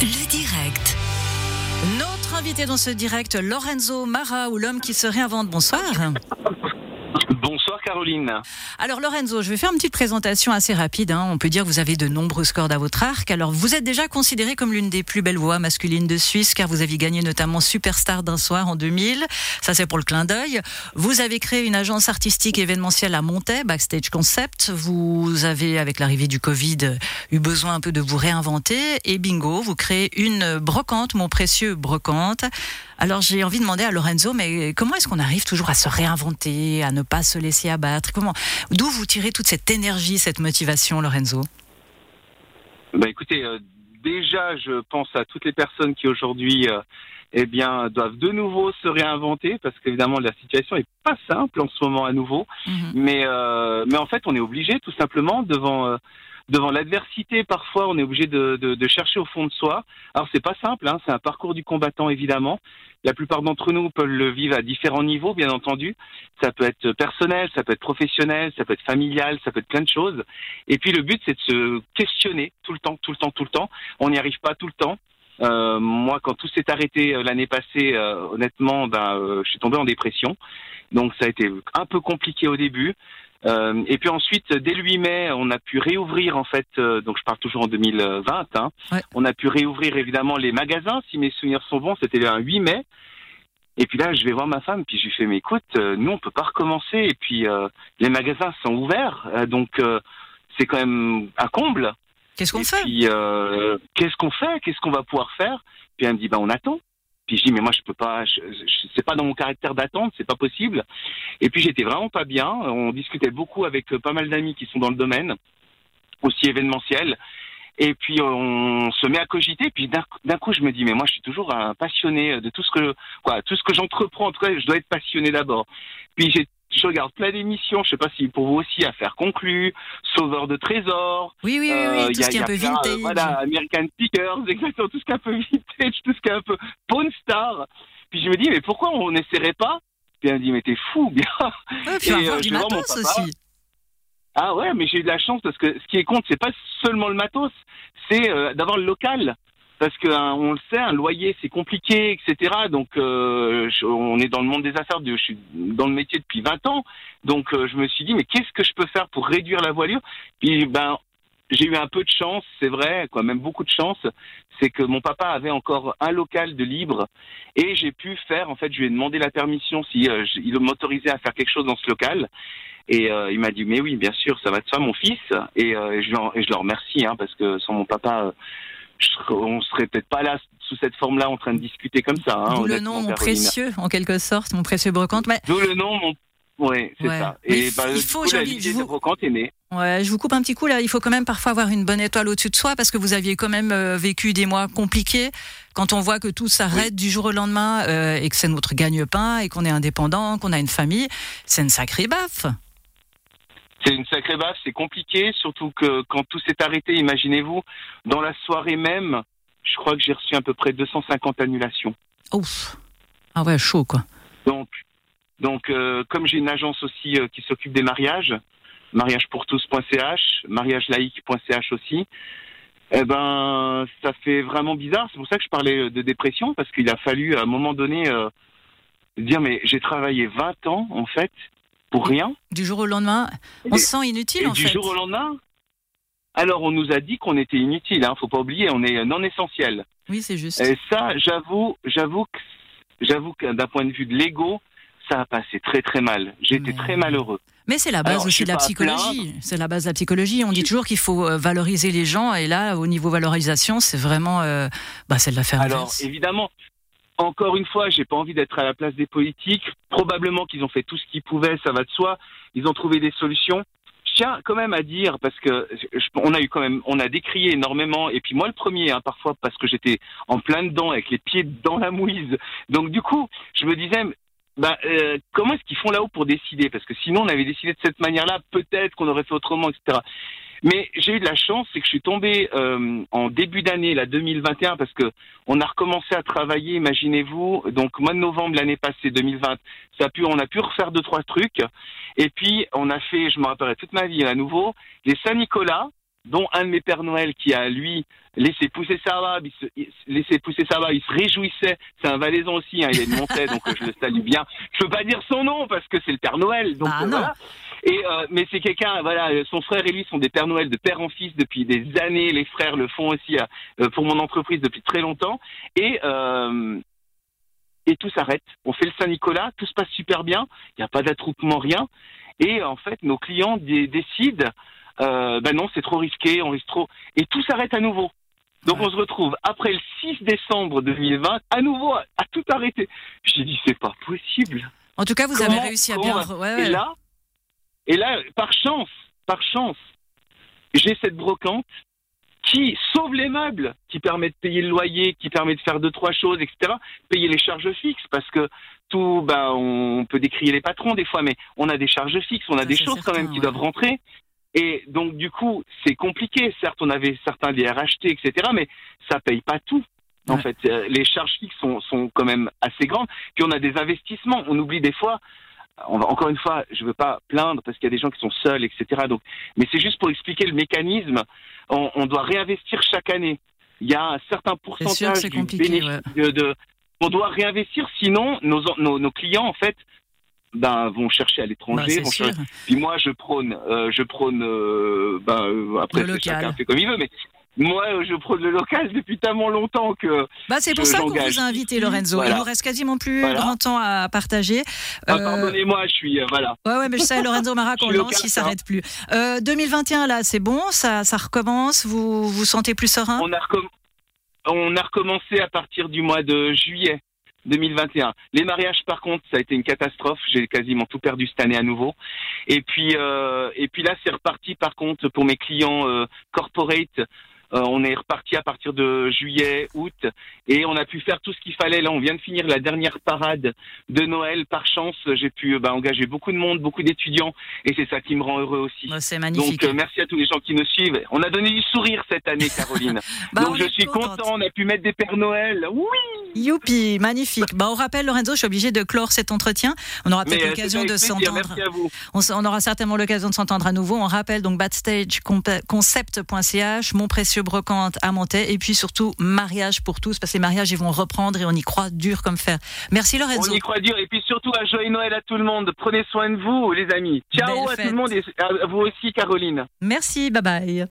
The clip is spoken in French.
Le direct. Notre invité dans ce direct, Lorenzo Mara, ou l'homme qui se réinvente. Bonsoir. Caroline. Alors Lorenzo, je vais faire une petite présentation assez rapide. hein. On peut dire que vous avez de nombreuses cordes à votre arc. Alors vous êtes déjà considéré comme l'une des plus belles voix masculines de Suisse, car vous avez gagné notamment Superstar d'un soir en 2000. Ça c'est pour le clin d'œil. Vous avez créé une agence artistique événementielle à Montaix, Backstage Concept. Vous avez, avec l'arrivée du Covid, eu besoin un peu de vous réinventer. Et bingo, vous créez une brocante, mon précieux brocante. Alors j'ai envie de demander à Lorenzo, mais comment est-ce qu'on arrive toujours à se réinventer, à ne pas se laisser abattre? Comment D'où vous tirez toute cette énergie, cette motivation, Lorenzo? Bah écoutez, euh, déjà je pense à toutes les personnes qui aujourd'hui euh, eh bien doivent de nouveau se réinventer parce qu'évidemment la situation est pas simple en ce moment à nouveau. Mhm. Mais euh, mais en fait on est obligé tout simplement devant devant l'adversité parfois on est obligé de, de, de chercher au fond de soi. Alors c'est pas simple, hein, c'est un parcours du combattant évidemment. La plupart d'entre nous peuvent le vivre à différents niveaux bien entendu. Ça peut être personnel, ça peut être professionnel, ça peut être familial, ça peut être plein de choses. Et puis le but c'est de se questionner tout le temps, tout le temps, tout le temps. On n'y arrive pas tout le temps. Euh, moi, quand tout s'est arrêté euh, l'année passée, euh, honnêtement, ben, euh, je suis tombé en dépression. Donc ça a été un peu compliqué au début. Euh, et puis ensuite, dès le 8 mai, on a pu réouvrir en fait. euh, donc je parle toujours en 2020. Hein, Ouais. On a pu réouvrir évidemment les magasins. Si mes souvenirs sont bons, c'était un 8 mai. Et puis là, je vais voir ma femme, puis je lui fais, mais écoute, euh, nous, on peut pas recommencer. Et puis, euh, les magasins sont ouverts, euh, donc euh, c'est quand même un comble. Qu'est-ce qu'on fait? euh, qu'est-ce qu'on fait? Qu'est-ce qu'on va pouvoir faire? Puis elle me dit, bah, on attend. Puis je dis, mais moi, je peux pas, je, je- c'est pas dans mon caractère d'attendre, c'est pas possible. Et puis, j'étais vraiment pas bien. On discutait beaucoup avec euh, pas mal d'amis qui sont dans le domaine, aussi événementiel. Et puis, on se met à cogiter. Puis, d'un d'un coup, je me dis, mais moi, je suis toujours un passionné de tout ce que, quoi, tout ce que j'entreprends. En tout cas, je dois être passionné d'abord. Puis, j'ai je regarde plein d'émissions, je sais pas si pour vous aussi, Affaires conclues, Sauveur de trésors, Oui, oui, oui, oui, euh, tout y a- ce qui est un peu plein, euh, vintage. voilà, American Speakers, exactement, tout ce qui est un peu vintage, tout ce qui est un peu Pawn Star. Puis je me dis, mais pourquoi on n'essaierait pas? Puis elle me dit, mais t'es fou, bien. Ouais, puis Et, euh, du matos aussi. Ah ouais, mais j'ai eu de la chance parce que ce qui est compte, c'est pas seulement le matos, c'est euh, d'avoir le local. Parce que hein, on le sait, un loyer c'est compliqué, etc. Donc euh, on est dans le monde des affaires, de- je suis dans le métier depuis 20 ans. Donc euh, je me suis dit mais qu'est-ce que je peux faire pour réduire la voilure? Puis ben j'ai eu un peu de chance, c'est vrai, quoi, même beaucoup de chance. C'est que mon papa avait encore un local de libre et j'ai pu faire. En fait, je lui ai demandé la permission si euh, il m'autorisait à faire quelque chose dans ce local. Et euh, il m'a dit mais oui, bien sûr, ça va être ça, mon fils. Et, euh, je, et je le remercie hein, parce que sans mon papa, euh, on serait peut-être pas là sous cette forme-là en train de discuter comme ça. Hein, D'où le nom, mon précieux, en quelque sorte, mon précieux brocante. Mais D'où le nom, mon. Oui, c'est Ouais. ça. Et il bah, faut- il coup, la je vous- de brocante est née. Ouais, je vous coupe un petit coup là. Il faut quand même parfois avoir une bonne étoile au-dessus de soi parce que vous aviez quand même euh, vécu des mois compliqués. Quand on voit que tout s'arrête du jour au lendemain euh, et que c'est notre gagne-pain et qu'on est indépendant, qu'on a une famille, c'est une sacrée baffe. C'est une sacrée baffe, c'est compliqué, surtout que quand tout s'est arrêté, imaginez-vous, dans la soirée même, je crois que j'ai reçu à peu près 250 annulations. Ouf. Ah ouais, chaud quoi. Donc, donc euh, comme j'ai une agence aussi euh, qui s'occupe des mariages, mariagepourtous.ch, mariagelaïque.ch aussi, eh ben, ça fait vraiment bizarre. C'est pour ça que je parlais de dépression, parce qu'il a fallu à un moment donné euh, dire, mais j'ai travaillé 20 ans, en fait, pour rien. Du jour au lendemain, on Et- se sent inutile Et en du fait. jour au lendemain alors, on nous a dit qu'on était inutile, hein, faut pas oublier, on est non essentiel. Oui, c'est juste. Et ça, j'avoue, j'avoue que, j'avoue que d'un point de vue de l'ego, ça a passé très très mal. Mais- très malheureux. Mais c'est la base Alors, aussi de la psychologie. C'est la base de la psychologie. On dit toujours qu'il faut euh, valoriser les gens et là, au niveau valorisation, c'est vraiment, euh, bah, c'est de la faire Alors, inverse. évidemment, encore une fois, j'ai pas envie d'être à la place des politiques. Probablement qu'ils ont fait tout ce qu'ils pouvaient, ça va de soi. Ils ont trouvé des solutions. Je tiens quand même à dire parce que on a eu quand même, on a décrié énormément. Et puis moi le premier, hein, parfois parce que j'étais en plein dedans avec les pieds dans la mouise. Donc du coup, je me disais. Bah, euh, comment est-ce qu'ils font là-haut pour décider? Parce que sinon, on avait décidé de cette manière-là, peut-être qu'on aurait fait autrement, etc. Mais j'ai eu de la chance, c'est que je suis tombé euh, en début d'année, la 2021, parce que on a recommencé à travailler, imaginez-vous, donc mois de novembre l'année passée, 2020, ça a pu, on a pu refaire deux trois trucs, et puis on a fait, je me rappellerai toute ma vie à nouveau, les Saint-Nicolas, dont un de mes Pères Noël qui a, lui, laissé pousser sa barbe, il se, il- laissé pousser sa barbe, il se réjouissait. C'est un valaisan aussi, hein, il a une montée, donc euh, je le salue bien. Je peux pas dire son nom parce que c'est le Père Noël, donc Ah, non. voilà. Et euh, mais c'est quelqu'un, voilà, euh, son frère et lui sont des Pères Noël de père en fils depuis des années. Les frères le font aussi euh, pour mon entreprise depuis très longtemps. Et euh, et tout s'arrête. On fait le Saint-Nicolas, tout se passe super bien, il n'y a pas d'attroupement, rien. Et en fait, nos clients dé- décident, euh, ben non, c'est trop risqué, on risque trop. Et tout s'arrête à nouveau. Donc Ouais. on se retrouve après le 6 décembre 2020, à nouveau à, à tout arrêter. J'ai dit, c'est pas possible. En tout cas, vous Comment- avez réussi à bien. ouais, ouais. Et là, et là, par chance, par chance, j'ai cette brocante qui sauve les meubles, qui permet de payer le loyer, qui permet de faire deux trois choses, etc. Payer les charges fixes parce que tout, ben, on peut décrier les patrons des fois, mais on a des charges fixes, on a Ça, des choses quand même qui ouais. doivent rentrer. Et donc du coup, c'est compliqué. Certes, on avait certains des RHT, etc. Mais ça paye pas tout. En Ouais. fait, Euh, les charges fixes sont, sont quand même assez grandes. Puis on a des investissements. On oublie des fois. On va, encore une fois, je veux pas plaindre parce qu'il y a des gens qui sont seuls, etc. Donc, mais c'est juste pour expliquer le mécanisme. On, on doit réinvestir chaque année. Il y a un certain sûr pourcentage du compliqué, bénéfice de, de- on doit réinvestir. Sinon, nos, nos, nos clients, en fait, ben, vont chercher à l'étranger. sûr. chercher- Puis moi, je prône, euh, je prône, euh, ben, euh, après, chacun fait comme il veut, mais moi, euh, je prône le local depuis tellement longtemps que Bah, c'est pour ça qu'on vous a invité, Lorenzo. voilà. Il nous reste quasiment plus Voilà. grand temps à partager. Ah, Euh, pardonnez-moi, je suis, euh, voilà. Ouais, ouais, mais je sais, Lorenzo Mara, qu'on lance, il ça. s'arrête plus. Euh, 2021, là, c'est bon, ça, ça recommence, vous vous sentez plus serein? On a, recomm- on a recommencé à partir du mois de juillet 2021. Les mariages, par contre, ça a été une catastrophe. J'ai quasiment tout perdu cette année à nouveau. Et puis, euh, et puis là, c'est reparti. Par contre, pour mes clients euh, corporate, euh, on est reparti à partir de juillet, août, et on a pu faire tout ce qu'il fallait. Là, on vient de finir la dernière parade de Noël. Par chance, j'ai pu euh, bah, engager beaucoup de monde, beaucoup d'étudiants, et c'est ça qui me rend heureux aussi. Bah, C'est magnifique. Donc, euh, merci à tous les gens qui nous suivent. On a donné du sourire cette année, Caroline. Bah, on Donc, je suis contente. content. On a pu mettre des Pères Noël. Oui. Youpi, magnifique. Bah, on rappelle, Lorenzo, je suis obligé de clore cet entretien. On aura peut-être euh, l'occasion de s'entendre. À. On, on aura certainement l'occasion de s'entendre à nouveau. On rappelle donc backstageconcept.ch, mon précieux brocante à Montaix, et puis surtout mariage pour tous, parce que les mariages, ils vont reprendre et on y croit dur comme fer. Merci On Lorenzo. y croit dur. Et puis surtout, un joyeux Noël à tout le monde. Prenez soin de vous, les amis. Ciao Belle à fête. tout le monde et à vous aussi, Caroline. Merci, bye bye.